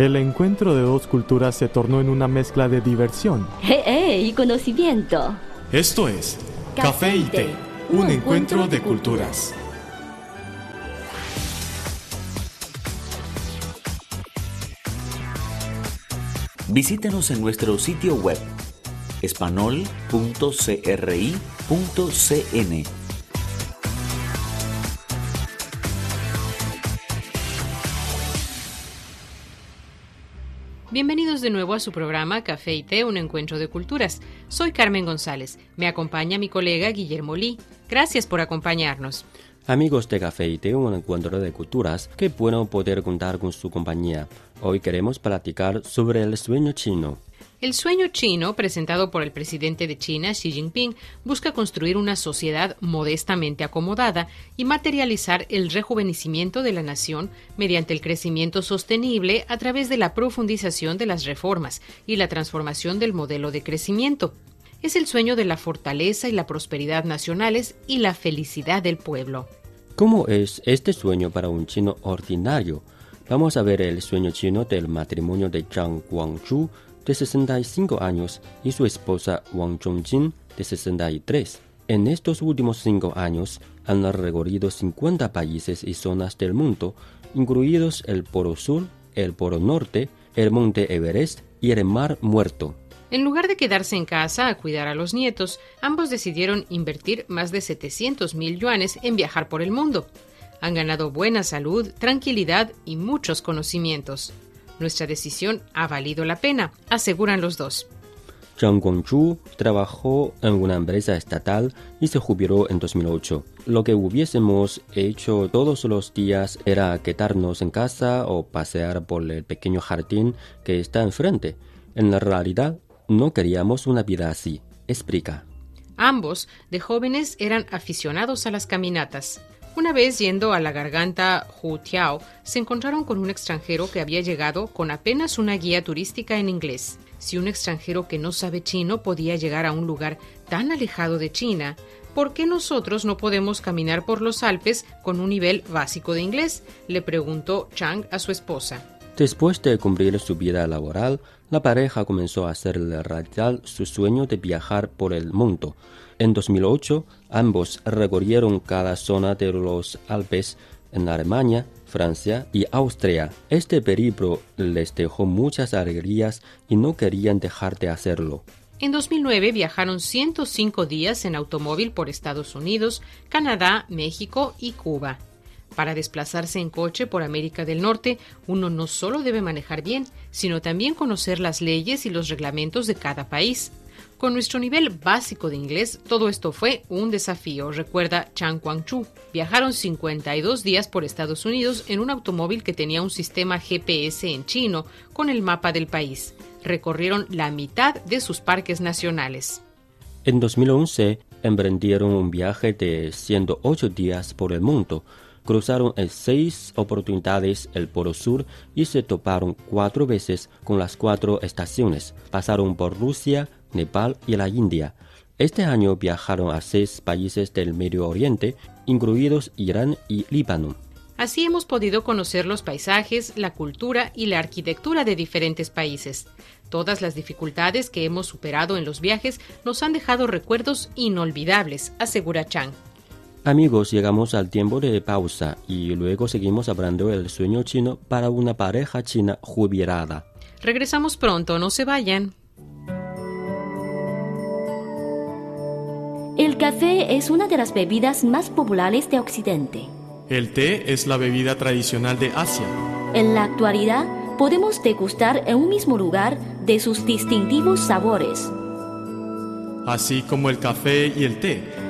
El encuentro de dos culturas se tornó en una mezcla de diversión. ¡Eh, eh! Y conocimiento. Esto es Café y té, un encuentro de culturas. Visítenos en nuestro sitio web espanol.cri.cn. Bienvenidos de nuevo a su programa Café y Té, un encuentro de culturas. Soy Carmen González. Me acompaña mi colega Guillermo Lee. Gracias por acompañarnos. Amigos de Café y Té, un encuentro de culturas, qué bueno poder contar con su compañía. Hoy queremos platicar sobre el sueño chino. El sueño chino, presentado por el presidente de China, Xi Jinping, busca construir una sociedad modestamente acomodada y materializar el rejuvenecimiento de la nación mediante el crecimiento sostenible a través de la profundización de las reformas y la transformación del modelo de crecimiento. Es el sueño de la fortaleza y la prosperidad nacionales y la felicidad del pueblo. ¿Cómo es este sueño para un chino ordinario? Vamos a ver el sueño chino del matrimonio de Zhang Guangzhu, de 65 años, y su esposa Wang Zhongjin, de 63. En estos últimos cinco años han recorrido 50 países y zonas del mundo, incluidos el Polo Sur, el Polo Norte, el Monte Everest y el Mar Muerto. En lugar de quedarse en casa a cuidar a los nietos, ambos decidieron invertir más de 700 mil yuanes en viajar por el mundo. Han ganado buena salud, tranquilidad y muchos conocimientos. Nuestra decisión ha valido la pena, aseguran los dos. Zhang Guangzhu trabajó en una empresa estatal y se jubiló en 2008. Lo que hubiésemos hecho todos los días era quedarnos en casa o pasear por el pequeño jardín que está enfrente. En la realidad, no queríamos una vida así, explica. Ambos, de jóvenes, eran aficionados a las caminatas. Una vez yendo a la garganta Tiao, se encontraron con un extranjero que había llegado con apenas una guía turística en inglés. Si un extranjero que no sabe chino podía llegar a un lugar tan alejado de China, ¿por qué nosotros no podemos caminar por los Alpes con un nivel básico de inglés? le preguntó Chang a su esposa. Después de cumplir su vida laboral, la pareja comenzó a hacerle realidad su sueño de viajar por el mundo. En 2008, ambos recorrieron cada zona de los Alpes en Alemania, Francia y Austria. Este periplo les dejó muchas alegrías y no querían dejar de hacerlo. En 2009 viajaron 105 días en automóvil por Estados Unidos, Canadá, México y Cuba. Para desplazarse en coche por América del Norte, uno no solo debe manejar bien, sino también conocer las leyes y los reglamentos de cada país. Con nuestro nivel básico de inglés, todo esto fue un desafío, recuerda Chang Kwang-chu. Viajaron 52 días por Estados Unidos en un automóvil que tenía un sistema GPS en chino con el mapa del país. Recorrieron la mitad de sus parques nacionales. En 2011, emprendieron un viaje de 108 días por el mundo cruzaron en seis oportunidades el Polo Sur y se toparon cuatro veces con las cuatro estaciones. Pasaron por Rusia, Nepal y la India. Este año viajaron a seis países del Medio Oriente, incluidos Irán y Líbano. Así hemos podido conocer los paisajes, la cultura y la arquitectura de diferentes países. Todas las dificultades que hemos superado en los viajes nos han dejado recuerdos inolvidables, asegura Chang. Amigos, llegamos al tiempo de pausa y luego seguimos hablando del sueño chino para una pareja china jubilada. Regresamos pronto, no se vayan. El café es una de las bebidas más populares de Occidente. El té es la bebida tradicional de Asia. En la actualidad, podemos degustar en un mismo lugar de sus distintivos sabores. Así como el café y el té,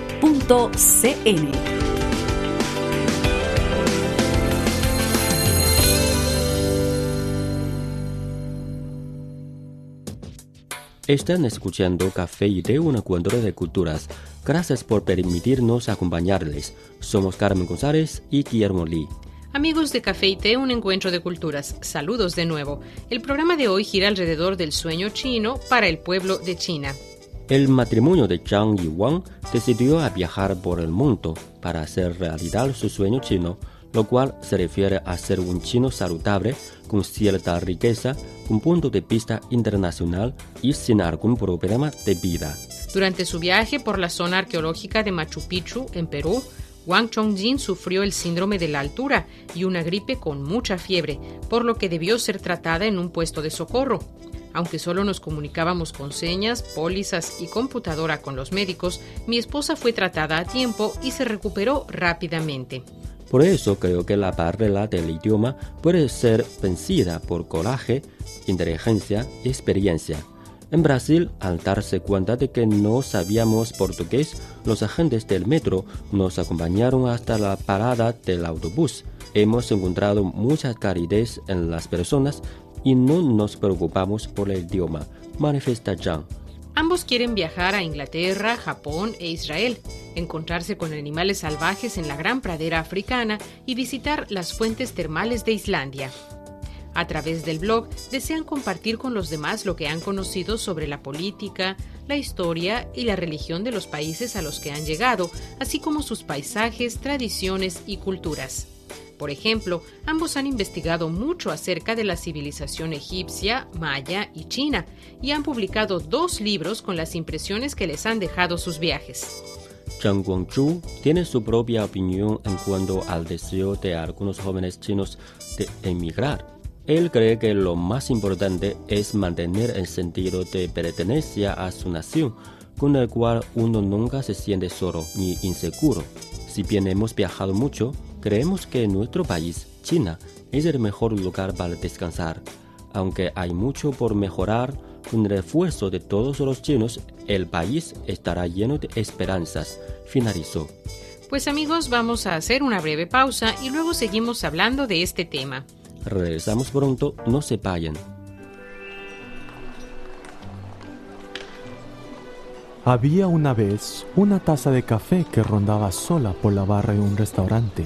Están escuchando Café y Té, un encuentro de culturas. Gracias por permitirnos acompañarles. Somos Carmen González y Guillermo Lee. Amigos de Café y Té, un encuentro de culturas. Saludos de nuevo. El programa de hoy gira alrededor del sueño chino para el pueblo de China. El matrimonio de Zhang y Wang decidió a viajar por el mundo para hacer realidad su sueño chino, lo cual se refiere a ser un chino saludable, con cierta riqueza, con punto de vista internacional y sin algún problema de vida. Durante su viaje por la zona arqueológica de Machu Picchu, en Perú, Wang Chongjin sufrió el síndrome de la altura y una gripe con mucha fiebre, por lo que debió ser tratada en un puesto de socorro. Aunque solo nos comunicábamos con señas, pólizas y computadora con los médicos, mi esposa fue tratada a tiempo y se recuperó rápidamente. Por eso creo que la barrera del idioma puede ser vencida por coraje, inteligencia y experiencia. En Brasil, al darse cuenta de que no sabíamos portugués, los agentes del metro nos acompañaron hasta la parada del autobús. Hemos encontrado mucha caridad en las personas y no nos preocupamos por el idioma, manifiesta Zhang. Ambos quieren viajar a Inglaterra, Japón e Israel, encontrarse con animales salvajes en la gran pradera africana y visitar las fuentes termales de Islandia. A través del blog desean compartir con los demás lo que han conocido sobre la política, la historia y la religión de los países a los que han llegado, así como sus paisajes, tradiciones y culturas. Por ejemplo, ambos han investigado mucho acerca de la civilización egipcia, maya y china, y han publicado dos libros con las impresiones que les han dejado sus viajes. Zhang Guangzhu tiene su propia opinión en cuanto al deseo de algunos jóvenes chinos de emigrar. Él cree que lo más importante es mantener el sentido de pertenencia a su nación, con el cual uno nunca se siente solo ni inseguro. Si bien hemos viajado mucho, creemos que nuestro país, China, es el mejor lugar para descansar. Aunque hay mucho por mejorar, con el esfuerzo de todos los chinos, el país estará lleno de esperanzas, finalizó. Pues amigos, vamos a hacer una breve pausa y luego seguimos hablando de este tema. Regresamos pronto, no se vayan. Había una vez una taza de café que rondaba sola por la barra de un restaurante.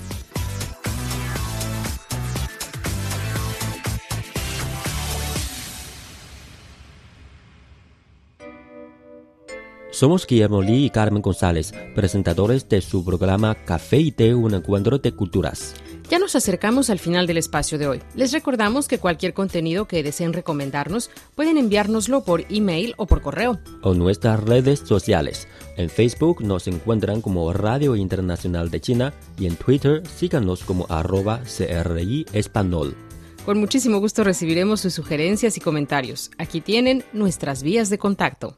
Somos Guillermo Lee y Carmen González, presentadores de su programa Café y Té, un encuentro de culturas. Ya nos acercamos al final del espacio de hoy. Les recordamos que cualquier contenido que deseen recomendarnos pueden enviárnoslo por email o por correo. O nuestras redes sociales. En Facebook nos encuentran como Radio Internacional de China y en Twitter síganos como arroba CRI Español. Con muchísimo gusto recibiremos sus sugerencias y comentarios. Aquí tienen nuestras vías de contacto.